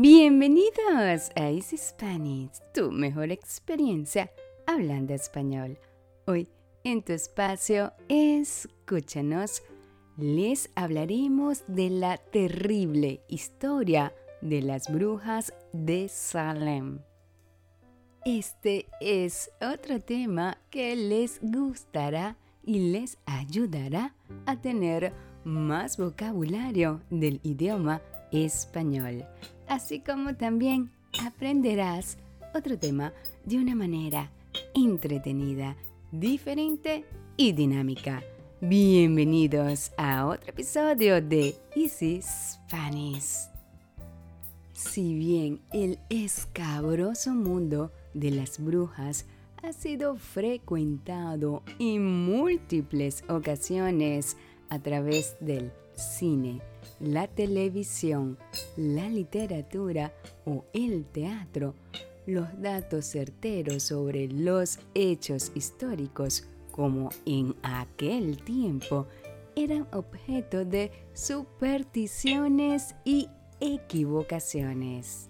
Bienvenidos a Easy Spanish, tu mejor experiencia hablando español. Hoy, en tu espacio, escúchanos. Les hablaremos de la terrible historia de las brujas de Salem. Este es otro tema que les gustará y les ayudará a tener más vocabulario del idioma español así como también aprenderás otro tema de una manera entretenida, diferente y dinámica. Bienvenidos a otro episodio de Easy Spanish. Si bien el escabroso mundo de las brujas ha sido frecuentado en múltiples ocasiones a través del cine, la televisión, la literatura o el teatro, los datos certeros sobre los hechos históricos como en aquel tiempo eran objeto de supersticiones y equivocaciones.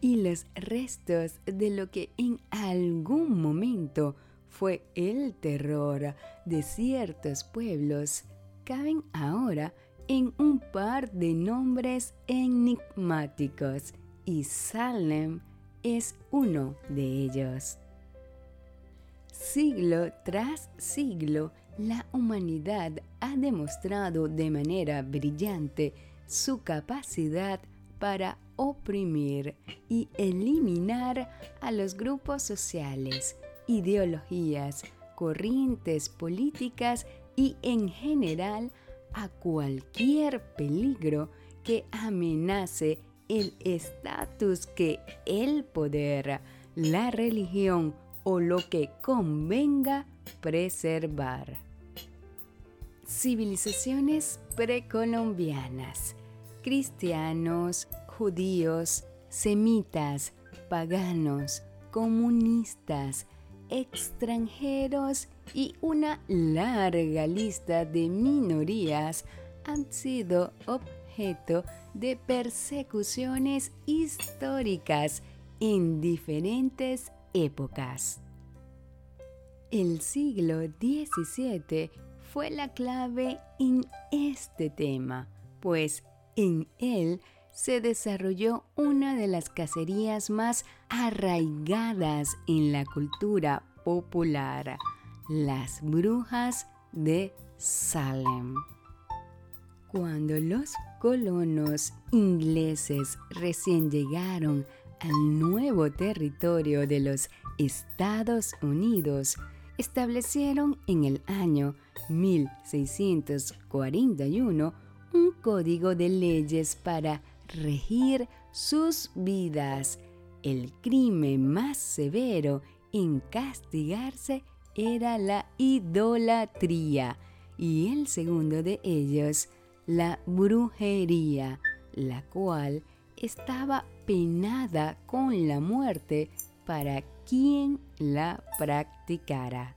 Y los restos de lo que en algún momento fue el terror de ciertos pueblos caben ahora en un par de nombres enigmáticos y Salem es uno de ellos. Siglo tras siglo, la humanidad ha demostrado de manera brillante su capacidad para oprimir y eliminar a los grupos sociales, ideologías, corrientes políticas y en general a cualquier peligro que amenace el estatus que el poder, la religión o lo que convenga preservar. Civilizaciones precolombianas, cristianos, judíos, semitas, paganos, comunistas, extranjeros y una larga lista de minorías han sido objeto de persecuciones históricas en diferentes épocas. El siglo XVII fue la clave en este tema, pues en él se desarrolló una de las cacerías más arraigadas en la cultura popular, las brujas de Salem. Cuando los colonos ingleses recién llegaron al nuevo territorio de los Estados Unidos, establecieron en el año 1641 un código de leyes para regir sus vidas. El crimen más severo en castigarse era la idolatría y el segundo de ellos la brujería, la cual estaba penada con la muerte para quien la practicara.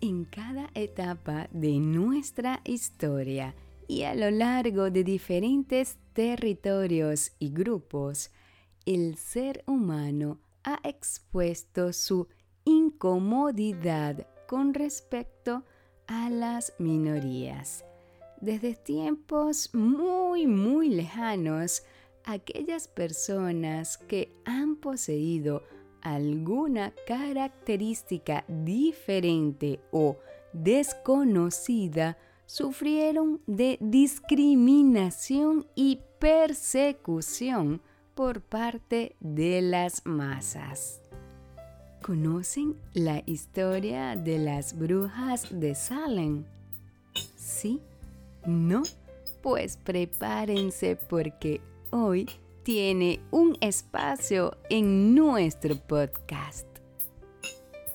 En cada etapa de nuestra historia y a lo largo de diferentes territorios y grupos, el ser humano ha expuesto su incomodidad con respecto a las minorías. Desde tiempos muy, muy lejanos, aquellas personas que han poseído alguna característica diferente o desconocida sufrieron de discriminación y persecución por parte de las masas. ¿Conocen la historia de las brujas de Salem? ¿Sí? ¿No? Pues prepárense porque hoy tiene un espacio en nuestro podcast.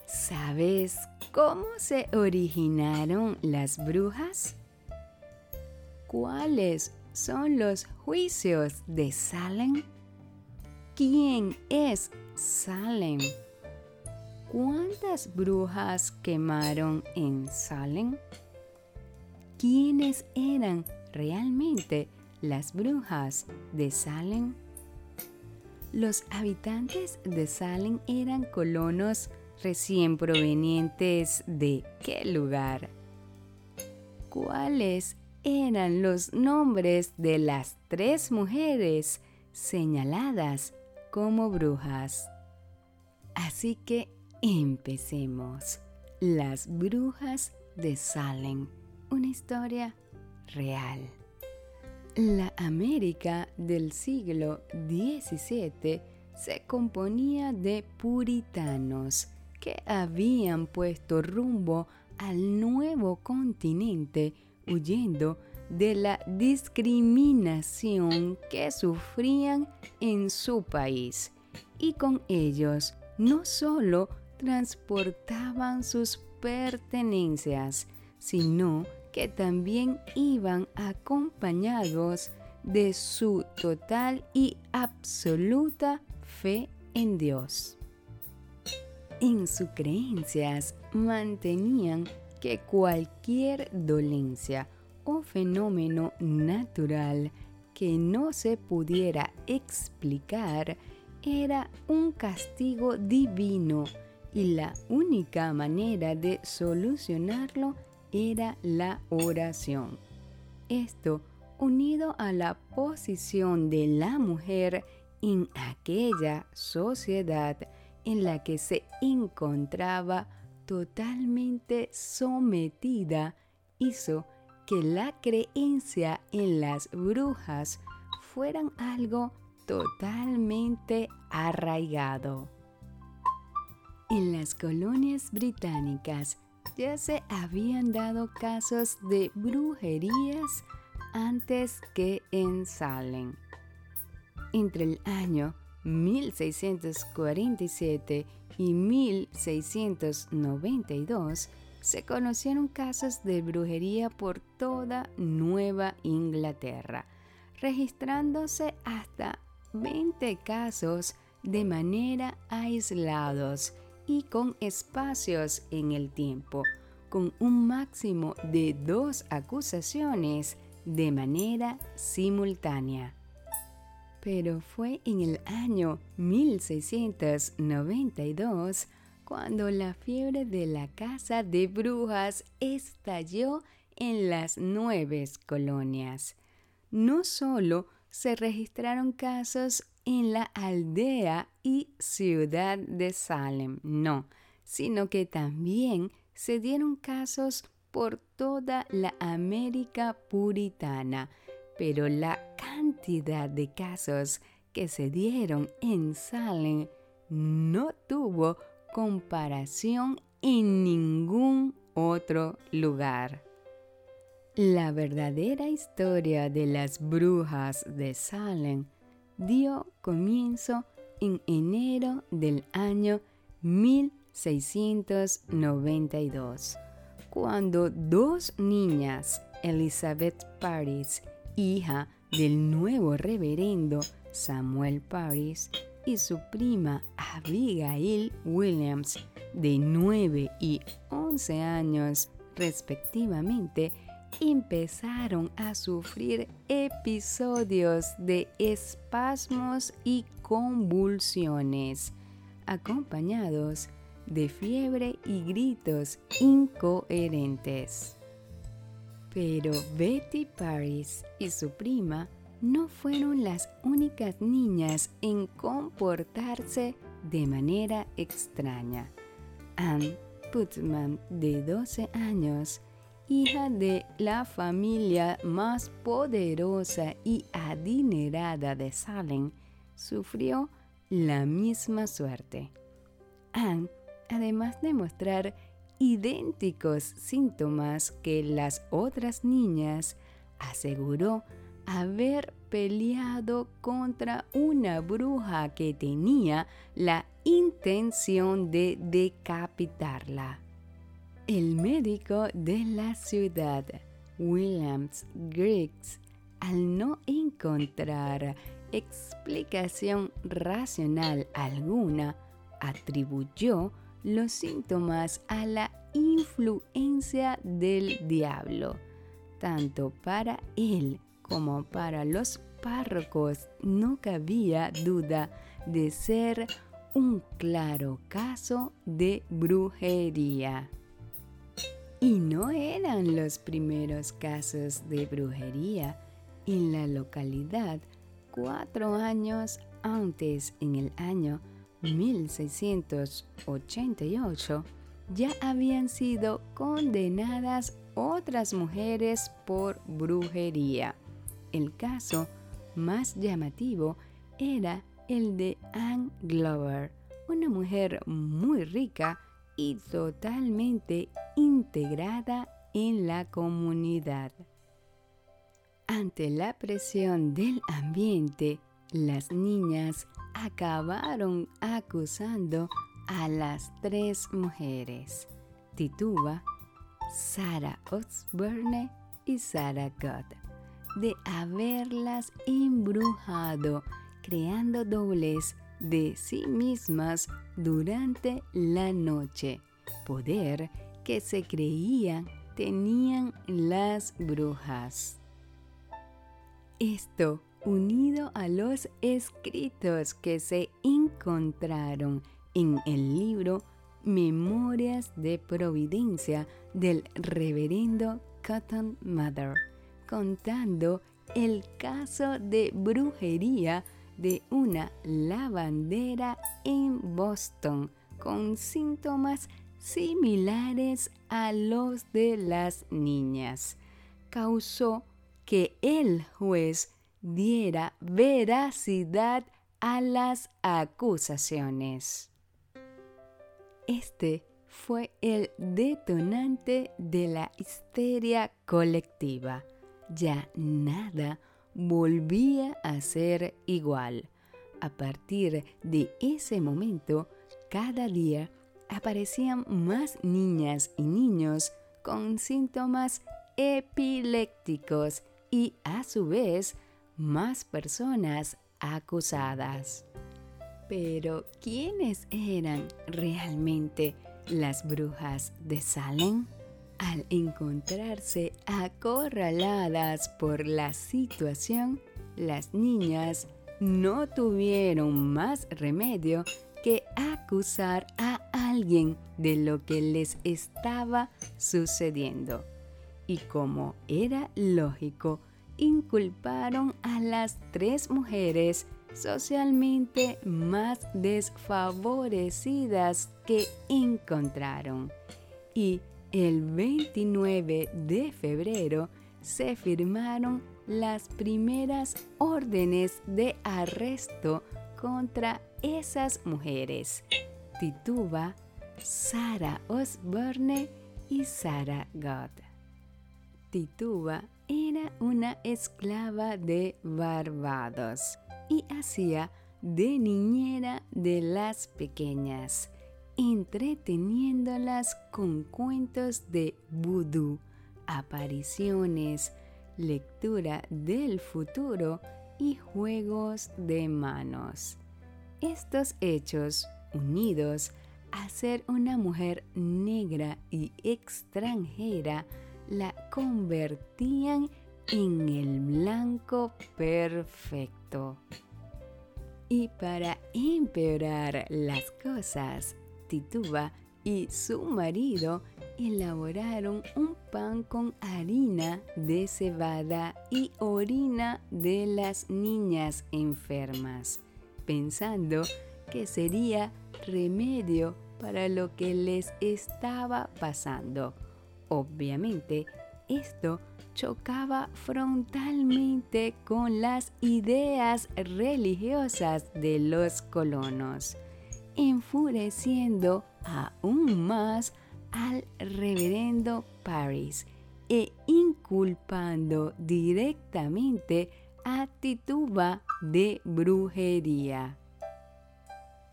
¿Sabes cómo se originaron las brujas? ¿Cuáles son los juicios de Salem? ¿Quién es Salem? ¿Cuántas brujas quemaron en Salem? ¿Quiénes eran realmente las brujas de Salem? Los habitantes de Salem eran colonos recién provenientes de qué lugar? ¿Cuáles eran los nombres de las tres mujeres señaladas como brujas? Así que empecemos. Las brujas de Salem, una historia real. La América del siglo XVII se componía de puritanos que habían puesto rumbo al nuevo continente huyendo de la discriminación que sufrían en su país y con ellos no solo transportaban sus pertenencias, sino que también iban acompañados de su total y absoluta fe en Dios. En sus creencias mantenían que cualquier dolencia o fenómeno natural que no se pudiera explicar era un castigo divino y la única manera de solucionarlo era la oración. Esto unido a la posición de la mujer en aquella sociedad en la que se encontraba totalmente sometida, hizo que la creencia en las brujas fueran algo totalmente arraigado. En las colonias británicas ya se habían dado casos de brujerías antes que en Salem. Entre el año 1647 y 1692 se conocieron casos de brujería por toda Nueva Inglaterra, registrándose hasta 20 casos de manera aislados y con espacios en el tiempo, con un máximo de dos acusaciones de manera simultánea. Pero fue en el año 1692 cuando la fiebre de la casa de brujas estalló en las nueve colonias. No solo se registraron casos en la aldea y ciudad de Salem, no, sino que también se dieron casos por toda la América puritana, pero la cantidad de casos que se dieron en Salem no tuvo comparación en ningún otro lugar. La verdadera historia de las brujas de Salem dio comienzo en enero del año 1692, cuando dos niñas, Elizabeth Paris, hija del nuevo reverendo Samuel Paris, y su prima Abigail Williams, de 9 y 11 años respectivamente, empezaron a sufrir episodios de espasmos y convulsiones, acompañados de fiebre y gritos incoherentes. Pero Betty Paris y su prima no fueron las únicas niñas en comportarse de manera extraña. Anne Putman, de 12 años, hija de la familia más poderosa y adinerada de Salem, sufrió la misma suerte. Anne, además de mostrar idénticos síntomas que las otras niñas, aseguró haber peleado contra una bruja que tenía la intención de decapitarla. El médico de la ciudad, Williams Griggs, al no encontrar explicación racional alguna, atribuyó los síntomas a la influencia del diablo, tanto para él como para los párrocos no cabía duda de ser un claro caso de brujería. Y no eran los primeros casos de brujería. En la localidad, cuatro años antes, en el año 1688, ya habían sido condenadas otras mujeres por brujería. El caso más llamativo era el de Anne Glover, una mujer muy rica y totalmente integrada en la comunidad. Ante la presión del ambiente, las niñas acabaron acusando a las tres mujeres, Tituba, Sarah Osborne y Sarah Gott, de haberlas embrujado creando dobles de sí mismas durante la noche, poder que se creían tenían las brujas. Esto unido a los escritos que se encontraron en el libro Memorias de Providencia del reverendo Cotton Mather, contando el caso de brujería de una lavandera en Boston con síntomas similares a los de las niñas. Causó que el juez diera veracidad a las acusaciones. Este fue el detonante de la histeria colectiva. Ya nada volvía a ser igual. A partir de ese momento, cada día aparecían más niñas y niños con síntomas epilépticos y a su vez más personas acusadas. Pero ¿quiénes eran realmente las brujas de Salem? Al encontrarse acorraladas por la situación, las niñas no tuvieron más remedio que acusar a alguien de lo que les estaba sucediendo. Y como era lógico, inculparon a las tres mujeres socialmente más desfavorecidas que encontraron. Y el 29 de febrero se firmaron las primeras órdenes de arresto contra esas mujeres, Tituba, Sarah Osborne y Sarah Gott. Tituba era una esclava de Barbados y hacía de niñera de las pequeñas entreteniéndolas con cuentos de vudú, apariciones, lectura del futuro y juegos de manos. Estos hechos, unidos a ser una mujer negra y extranjera, la convertían en el blanco perfecto. Y para empeorar las cosas, Tituba y su marido elaboraron un pan con harina de cebada y orina de las niñas enfermas, pensando que sería remedio para lo que les estaba pasando. Obviamente, esto chocaba frontalmente con las ideas religiosas de los colonos enfureciendo aún más al reverendo Paris e inculpando directamente a Tituba de brujería.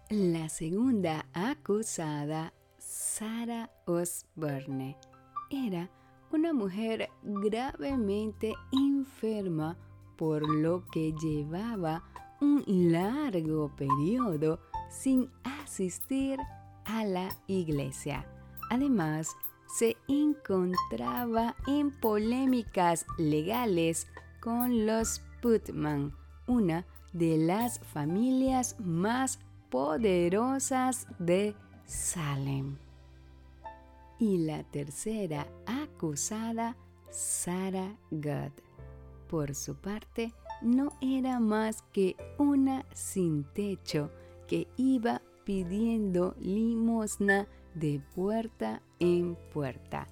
La segunda acusada, Sarah Osborne, era una mujer gravemente enferma por lo que llevaba un largo periodo sin asistir a la iglesia. Además, se encontraba en polémicas legales con los Putman, una de las familias más poderosas de Salem. Y la tercera acusada, Sarah Gad, por su parte, no era más que una sin techo que iba pidiendo limosna de puerta en puerta.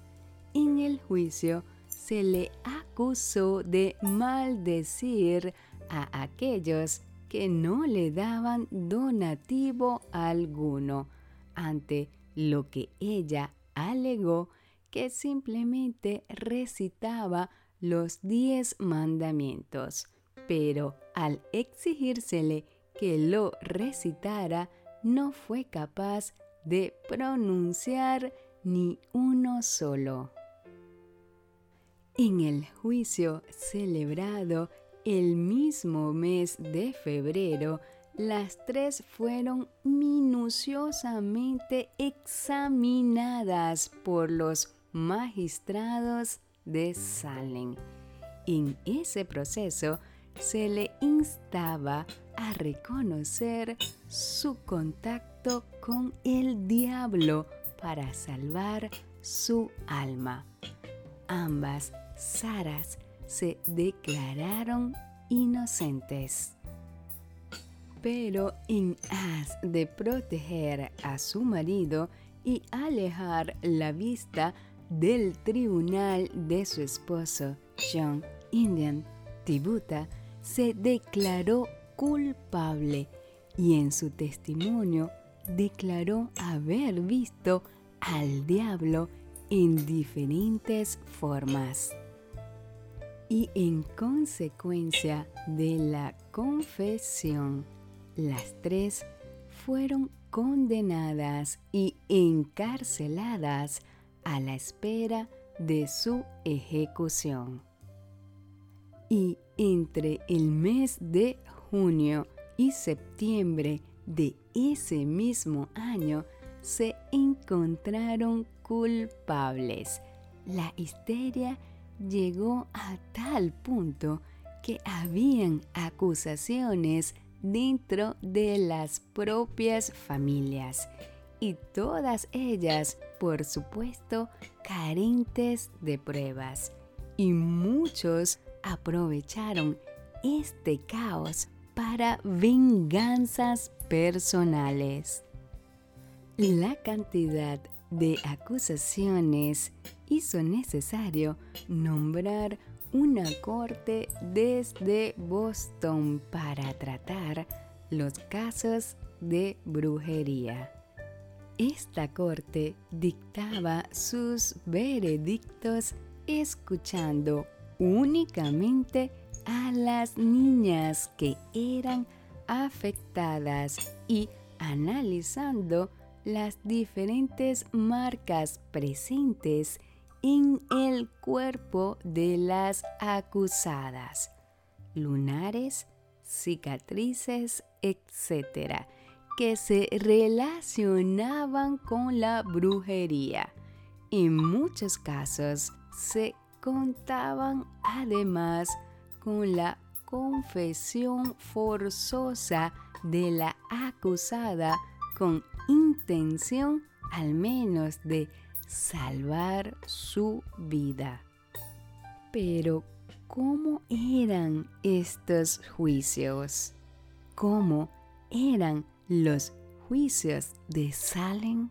En el juicio se le acusó de maldecir a aquellos que no le daban donativo alguno, ante lo que ella alegó que simplemente recitaba los diez mandamientos, pero al exigírsele que lo recitara, no fue capaz de pronunciar ni uno solo. En el juicio celebrado el mismo mes de febrero, las tres fueron minuciosamente examinadas por los magistrados de Salem. En ese proceso se le instaba a reconocer su contacto con el diablo para salvar su alma. Ambas Saras se declararon inocentes. Pero en as de proteger a su marido y alejar la vista del tribunal de su esposo, John Indian Tibuta, se declaró culpable y en su testimonio declaró haber visto al diablo en diferentes formas y en consecuencia de la confesión, las tres fueron condenadas y encarceladas a la espera de su ejecución. Y entre el mes de junio y septiembre de ese mismo año se encontraron culpables. La histeria llegó a tal punto que habían acusaciones dentro de las propias familias y todas ellas, por supuesto, carentes de pruebas. Y muchos aprovecharon este caos para venganzas personales. La cantidad de acusaciones hizo necesario nombrar una corte desde Boston para tratar los casos de brujería. Esta corte dictaba sus veredictos escuchando únicamente a las niñas que eran afectadas y analizando las diferentes marcas presentes en el cuerpo de las acusadas, lunares, cicatrices, etc., que se relacionaban con la brujería. En muchos casos se contaban además con la confesión forzosa de la acusada con intención al menos de salvar su vida. Pero, ¿cómo eran estos juicios? ¿Cómo eran los juicios de Salem?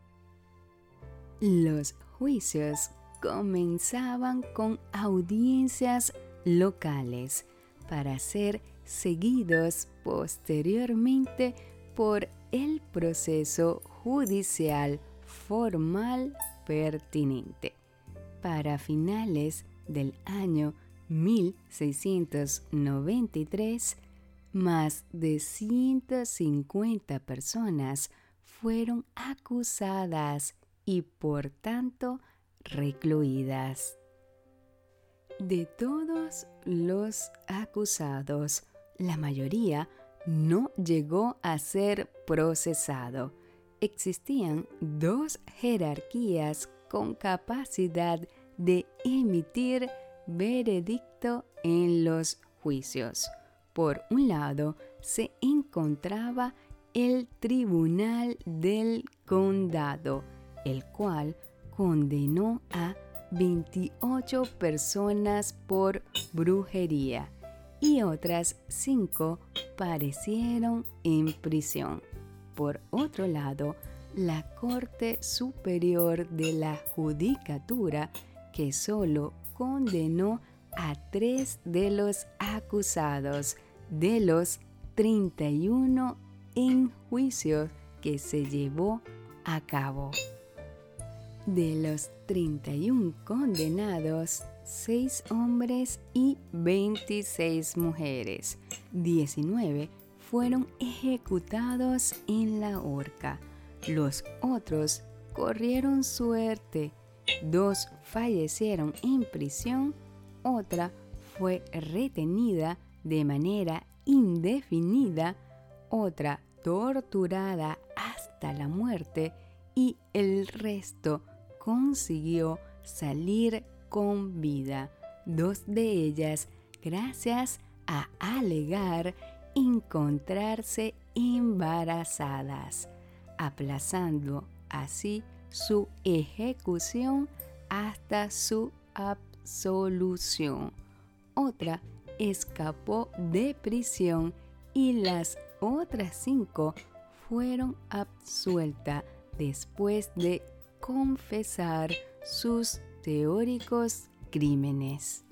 Los juicios comenzaban con audiencias locales para ser seguidos posteriormente por el proceso judicial formal pertinente. Para finales del año 1693, más de 150 personas fueron acusadas y por tanto recluidas. De todos los acusados, la mayoría no llegó a ser procesado. Existían dos jerarquías con capacidad de emitir veredicto en los juicios. Por un lado se encontraba el Tribunal del Condado, el cual condenó a 28 personas por brujería y otras 5 parecieron en prisión. Por otro lado, la Corte Superior de la Judicatura, que solo condenó a tres de los acusados de los 31 en juicio que se llevó a cabo. De los 31 condenados, 6 hombres y 26 mujeres. 19 fueron ejecutados en la horca. Los otros corrieron suerte. Dos fallecieron en prisión, otra fue retenida de manera indefinida, otra torturada hasta la muerte y el resto consiguió salir con vida, dos de ellas gracias a alegar encontrarse embarazadas, aplazando así su ejecución hasta su absolución. Otra escapó de prisión y las otras cinco fueron absueltas después de confesar sus teóricos crímenes.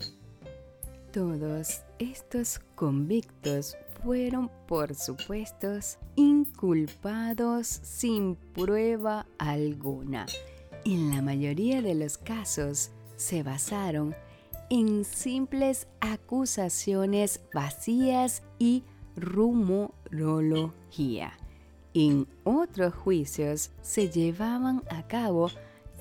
Todos estos convictos fueron, por supuesto, inculpados sin prueba alguna. En la mayoría de los casos se basaron en simples acusaciones vacías y rumorología. En otros juicios se llevaban a cabo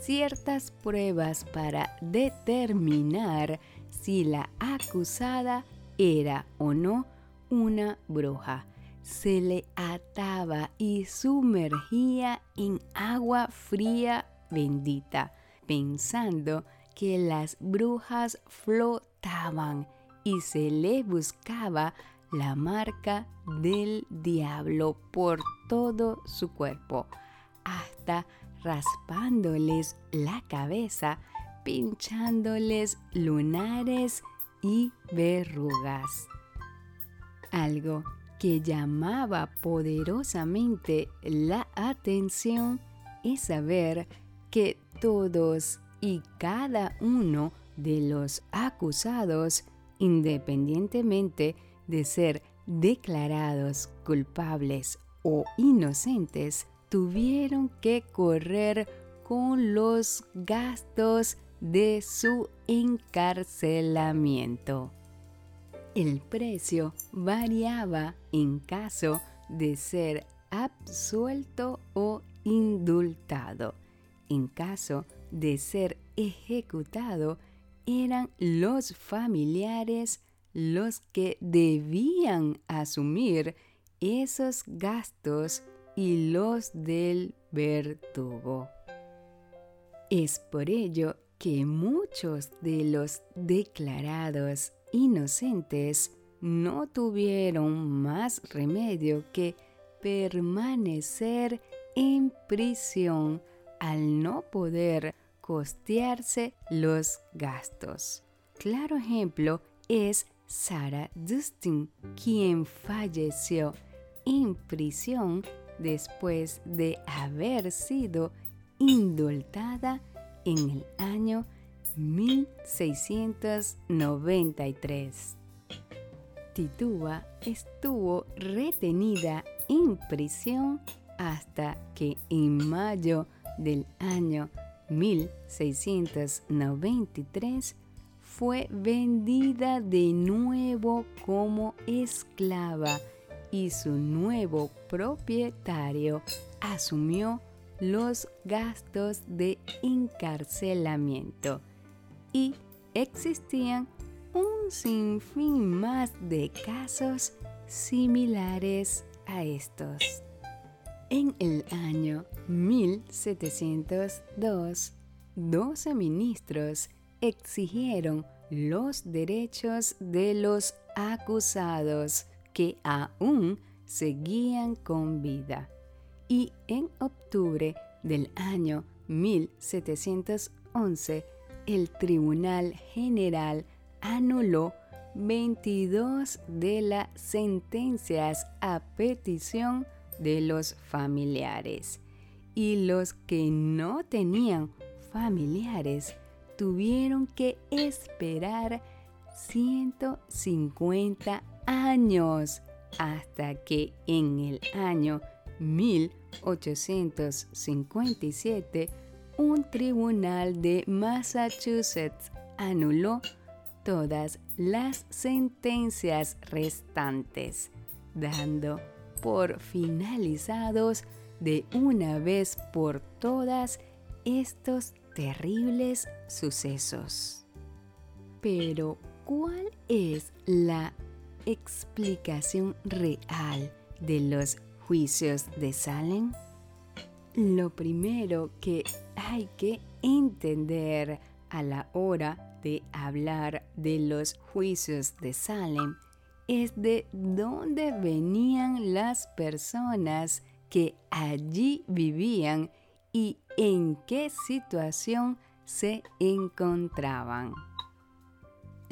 ciertas pruebas para determinar si la acusada era o no una bruja. Se le ataba y sumergía en agua fría bendita, pensando que las brujas flotaban y se le buscaba la marca del diablo por todo su cuerpo, hasta raspándoles la cabeza, pinchándoles lunares y verrugas. Algo que llamaba poderosamente la atención es saber que todos y cada uno de los acusados, independientemente de ser declarados culpables o inocentes, tuvieron que correr con los gastos de su encarcelamiento. El precio variaba en caso de ser absuelto o indultado. En caso de ser ejecutado, eran los familiares los que debían asumir esos gastos y los del verdugo. Es por ello que muchos de los declarados inocentes no tuvieron más remedio que permanecer en prisión al no poder costearse los gastos. Claro ejemplo es Sarah Dustin, quien falleció en prisión después de haber sido indultada en el año 1693. Tituba estuvo retenida en prisión hasta que en mayo del año 1693 fue vendida de nuevo como esclava y su nuevo propietario asumió los gastos de encarcelamiento y existían un sinfín más de casos similares a estos. En el año 1702, 12 ministros exigieron los derechos de los acusados que aún seguían con vida. Y en octubre del año 1711, el Tribunal General anuló 22 de las sentencias a petición de los familiares. Y los que no tenían familiares tuvieron que esperar 150 años hasta que en el año 1857 un tribunal de Massachusetts anuló todas las sentencias restantes, dando por finalizados de una vez por todas estos terribles sucesos. Pero, ¿cuál es la explicación real de los juicios de Salem? Lo primero que hay que entender a la hora de hablar de los juicios de Salem es de dónde venían las personas que allí vivían y en qué situación se encontraban.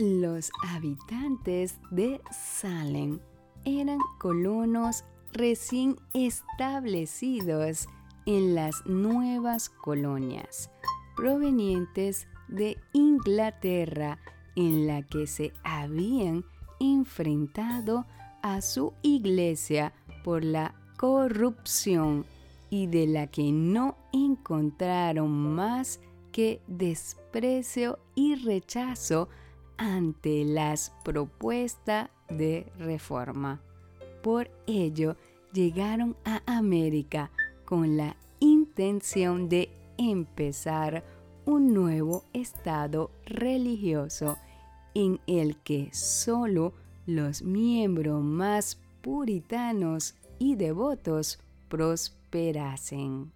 Los habitantes de Salem eran colonos recién establecidos en las nuevas colonias, provenientes de Inglaterra, en la que se habían enfrentado a su iglesia por la corrupción y de la que no encontraron más que desprecio y rechazo ante las propuestas de reforma. Por ello, llegaron a América con la intención de empezar un nuevo estado religioso en el que solo los miembros más puritanos y devotos prosperasen.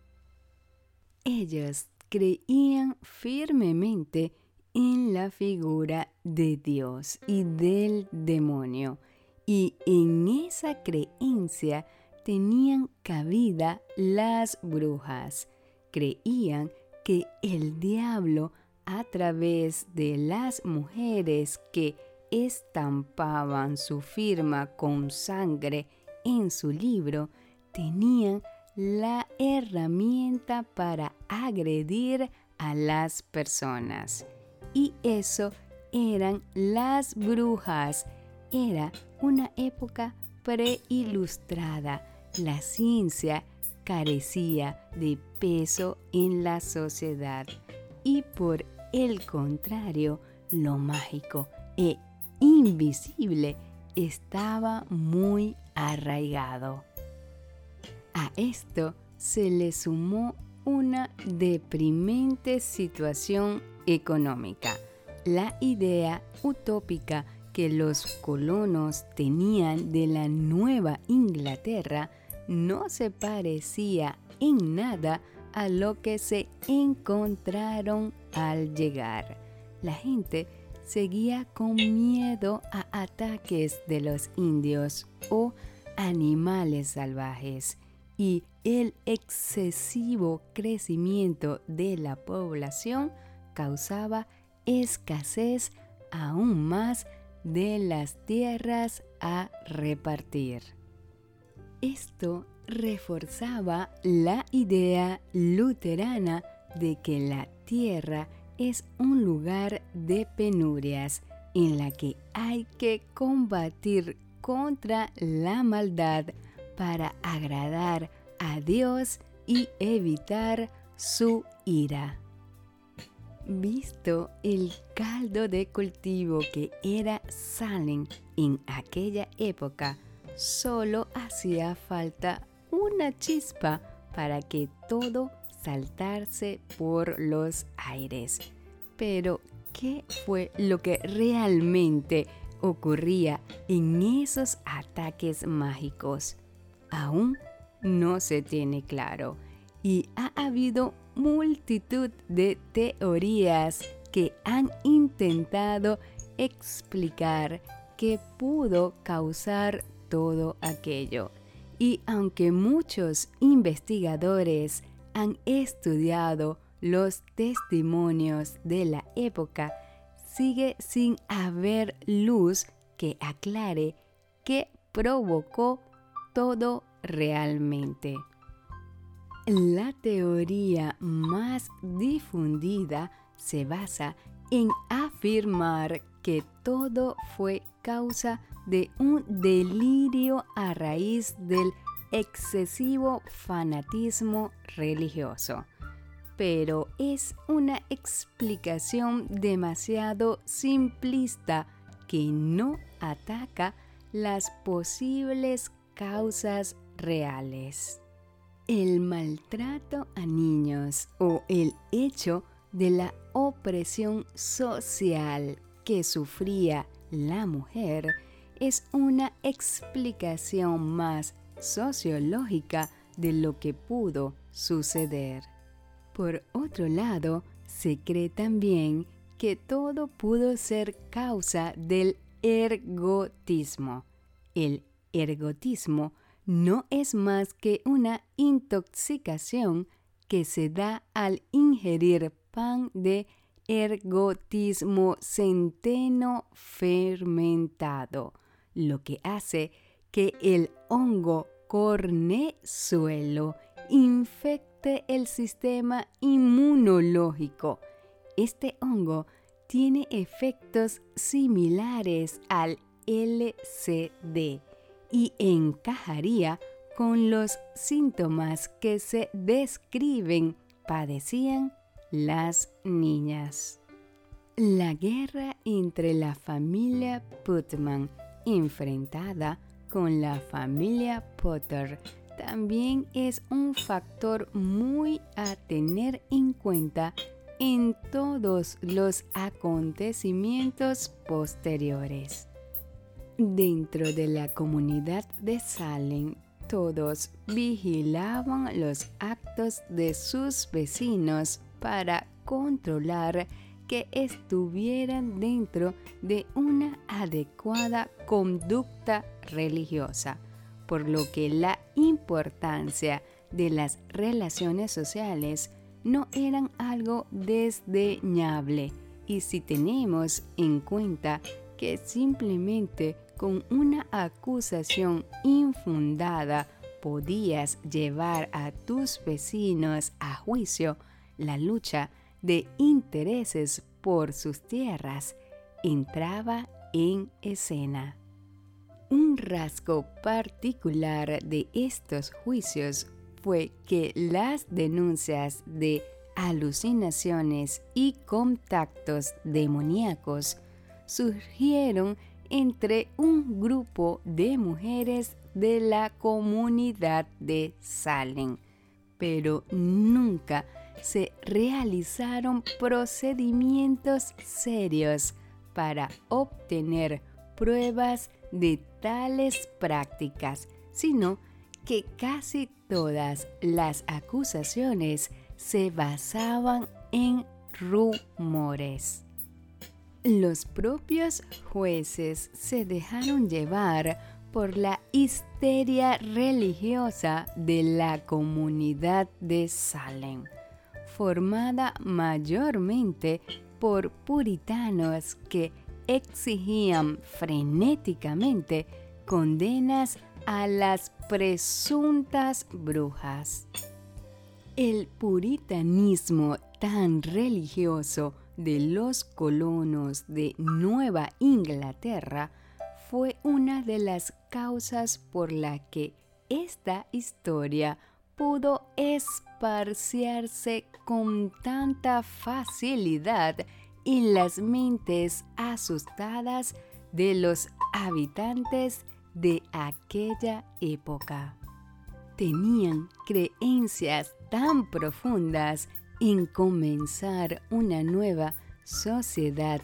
Ellos creían firmemente en la figura de Dios y del demonio, y en esa creencia tenían cabida las brujas. Creían que el diablo, a través de las mujeres que estampaban su firma con sangre en su libro, tenían la herramienta para agredir a las personas. Y eso eran las brujas. Era una época preilustrada. La ciencia carecía de peso en la sociedad y por el contrario, lo mágico e invisible estaba muy arraigado. A esto se le sumó una deprimente situación económica, la idea utópica que los colonos tenían de la Nueva Inglaterra no se parecía en nada a lo que se encontraron al llegar. La gente seguía con miedo a ataques de los indios o animales salvajes y el excesivo crecimiento de la población causaba escasez aún más de las tierras a repartir. Esto reforzaba la idea luterana de que la tierra es un lugar de penurias en la que hay que combatir contra la maldad para agradar a Dios y evitar su ira. Visto el caldo de cultivo que era Salem en aquella época, solo hacía falta una chispa para que todo saltarse por los aires. Pero, ¿qué fue lo que realmente ocurría en esos ataques mágicos? Aún no se tiene claro y ha habido multitud de teorías que han intentado explicar que pudo causar todo aquello. Y aunque muchos investigadores han estudiado los testimonios de la época, sigue sin haber luz que aclare qué provocó todo realmente. La teoría más difundida se basa en afirmar que todo fue causa de un delirio a raíz del excesivo fanatismo religioso. Pero es una explicación demasiado simplista que no ataca las posibles causas reales. El maltrato a niños o el hecho de la opresión social que sufría la mujer es una explicación más sociológica de lo que pudo suceder. Por otro lado, se cree también que todo pudo ser causa del ergotismo. El ergotismo no es más que una intoxicación que se da al ingerir pan de ergotismo centeno fermentado, lo que hace que el hongo cornezuelo infecte el sistema inmunológico. Este hongo tiene efectos similares al LCD y encajaría con los síntomas que se describen padecían las niñas. La guerra entre la familia Putman enfrentada con la familia Potter también es un factor muy a tener en cuenta en todos los acontecimientos posteriores. Dentro de la comunidad de Salem, todos vigilaban los actos de sus vecinos para controlar que estuvieran dentro de una adecuada conducta religiosa, por lo que la importancia de las relaciones sociales no eran algo desdeñable. Y si tenemos en cuenta que simplemente con una acusación infundada podías llevar a tus vecinos a juicio, la lucha de intereses por sus tierras entraba en escena. Un rasgo particular de estos juicios fue que las denuncias de alucinaciones y contactos demoníacos surgieron entre un grupo de mujeres de la comunidad de Salem, pero nunca se realizaron procedimientos serios para obtener pruebas de tales prácticas, sino que casi todas las acusaciones se basaban en rumores. Los propios jueces se dejaron llevar por la histeria religiosa de la comunidad de Salem formada mayormente por puritanos que exigían frenéticamente condenas a las presuntas brujas. El puritanismo tan religioso de los colonos de Nueva Inglaterra fue una de las causas por la que esta historia pudo esparciarse con tanta facilidad en las mentes asustadas de los habitantes de aquella época. Tenían creencias tan profundas en comenzar una nueva sociedad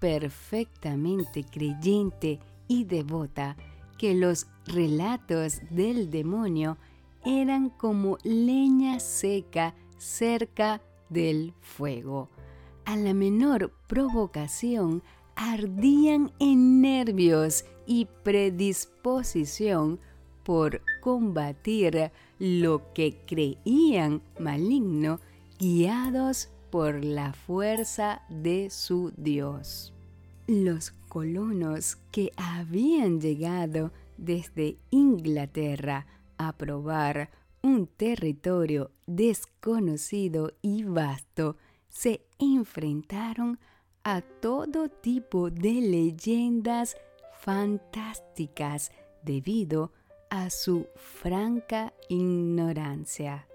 perfectamente creyente y devota que los relatos del demonio eran como leña seca cerca del fuego. A la menor provocación ardían en nervios y predisposición por combatir lo que creían maligno, guiados por la fuerza de su Dios. Los colonos que habían llegado desde Inglaterra a probar un territorio desconocido y vasto, se enfrentaron a todo tipo de leyendas fantásticas debido a su franca ignorancia.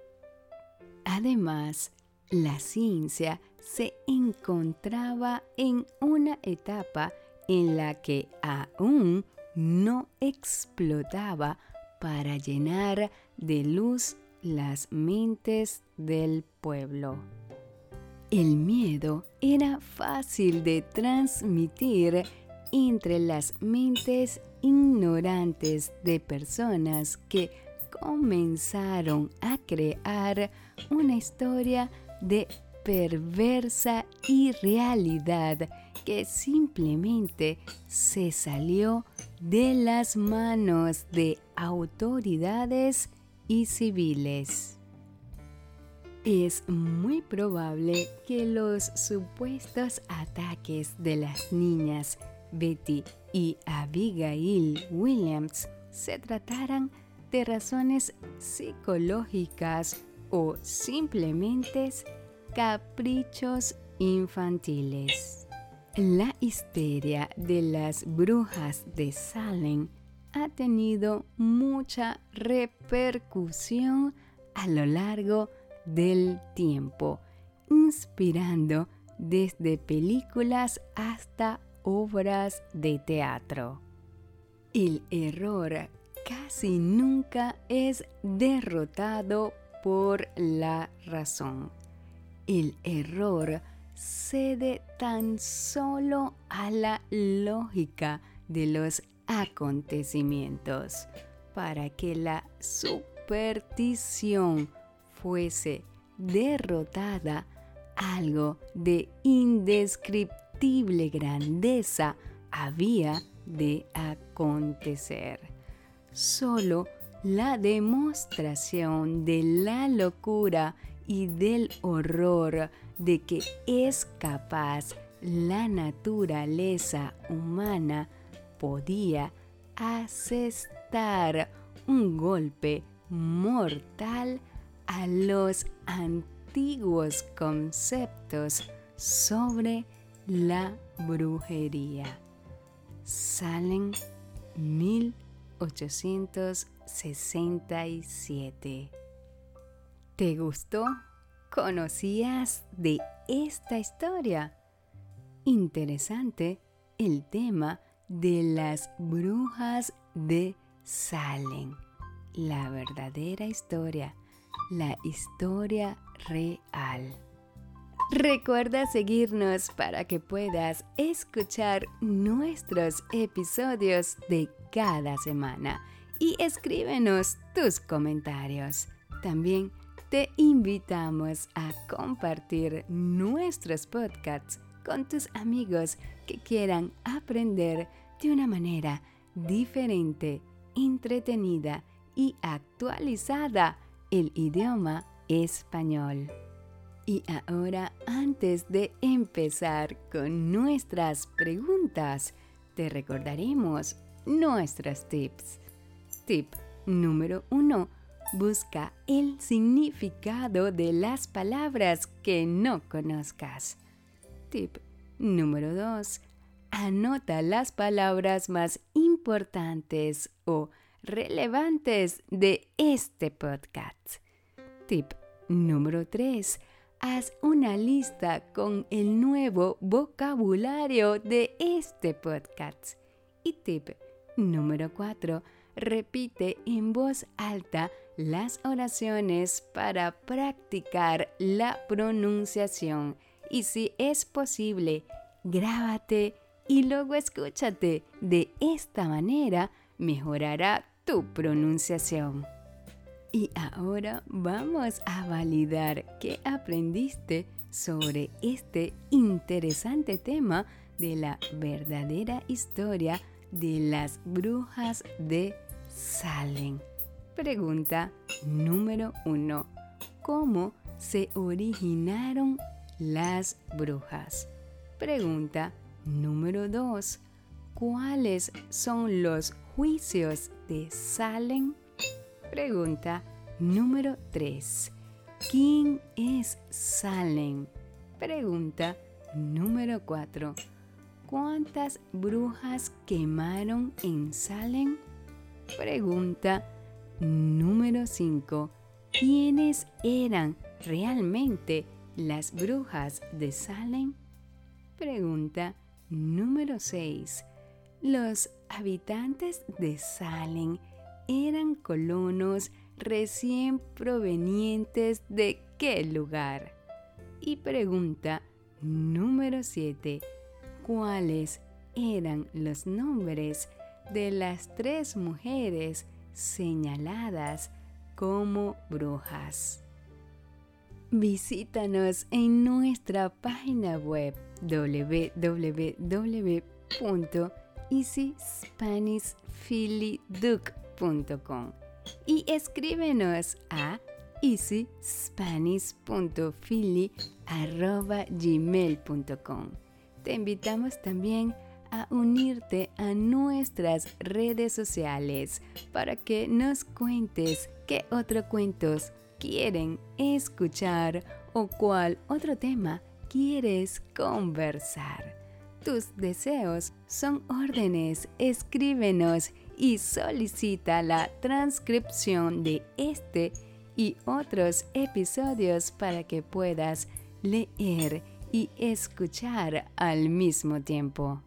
Además, la ciencia se encontraba en una etapa en la que aún no explotaba para llenar de luz las mentes del pueblo. El miedo era fácil de transmitir entre las mentes ignorantes de personas que comenzaron a crear una historia de perversa irrealidad que simplemente se salió de las manos de autoridades y civiles. Es muy probable que los supuestos ataques de las niñas Betty y Abigail Williams se trataran de razones psicológicas o simplemente caprichos infantiles. La histeria de las brujas de Salem ha tenido mucha repercusión a lo largo del tiempo, inspirando desde películas hasta obras de teatro. El error casi nunca es derrotado por la razón. El error cede tan solo a la lógica de los acontecimientos para que la superstición fuese derrotada, algo de indescriptible grandeza había de acontecer. Solo la demostración de la locura y del horror de que es capaz la naturaleza humana podía asestar un golpe mortal a los antiguos conceptos sobre la brujería. Salen 1867. ¿Te gustó? ¿Conocías de esta historia? Interesante el tema de las brujas de Salem. La verdadera historia la historia real. Recuerda seguirnos para que puedas escuchar nuestros episodios de cada semana y escríbenos tus comentarios. También te invitamos a compartir nuestros podcasts con tus amigos que quieran aprender de una manera diferente, entretenida y actualizada el idioma español. Y ahora, antes de empezar con nuestras preguntas, te recordaremos nuestros tips. Tip número 1. Busca el significado de las palabras que no conozcas. Tip número 2. Anota las palabras más importantes o relevantes de este podcast. Tip número 3. Haz una lista con el nuevo vocabulario de este podcast. Y tip número 4. Repite en voz alta las oraciones para practicar la pronunciación. Y si es posible, grábate y luego escúchate. De esta manera mejorará tu pronunciación. Y ahora vamos a validar qué aprendiste sobre este interesante tema de la verdadera historia de las brujas de Salem. Pregunta número 1. ¿Cómo se originaron las brujas? Pregunta número 2. ¿Cuáles son los juicios de Salem? Pregunta número 3. ¿Quién es Salem? Pregunta número 4. ¿Cuántas brujas quemaron en Salem? Pregunta número 5. ¿Quiénes eran realmente las brujas de Salem? Pregunta número 6. Los habitantes de Salem eran colonos recién provenientes de qué lugar? Y pregunta número 7. ¿Cuáles eran los nombres de las tres mujeres señaladas como brujas? Visítanos en nuestra página web www.easyspanishphillyduke.com y escríbenos a easyspanish.philly.gmail.com. Te invitamos también a unirte a nuestras redes sociales para que nos cuentes qué otros cuentos quieren escuchar o cuál otro tema quieres conversar. Tus deseos son órdenes. Escríbenos y solicita la transcripción de este y otros episodios para que puedas leer y escuchar al mismo tiempo.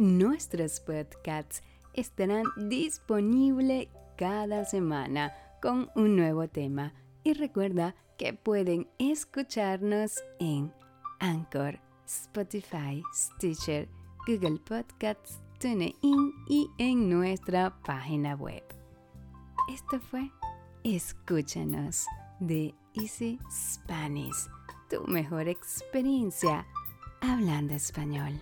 Nuestros podcasts estarán disponibles cada semana con un nuevo tema y recuerda que pueden escucharnos en Anchor, Spotify, Stitcher, Google Podcasts, TuneIn y en nuestra página web. Esto fue Escúchanos de Easy Spanish, tu mejor experiencia hablando español.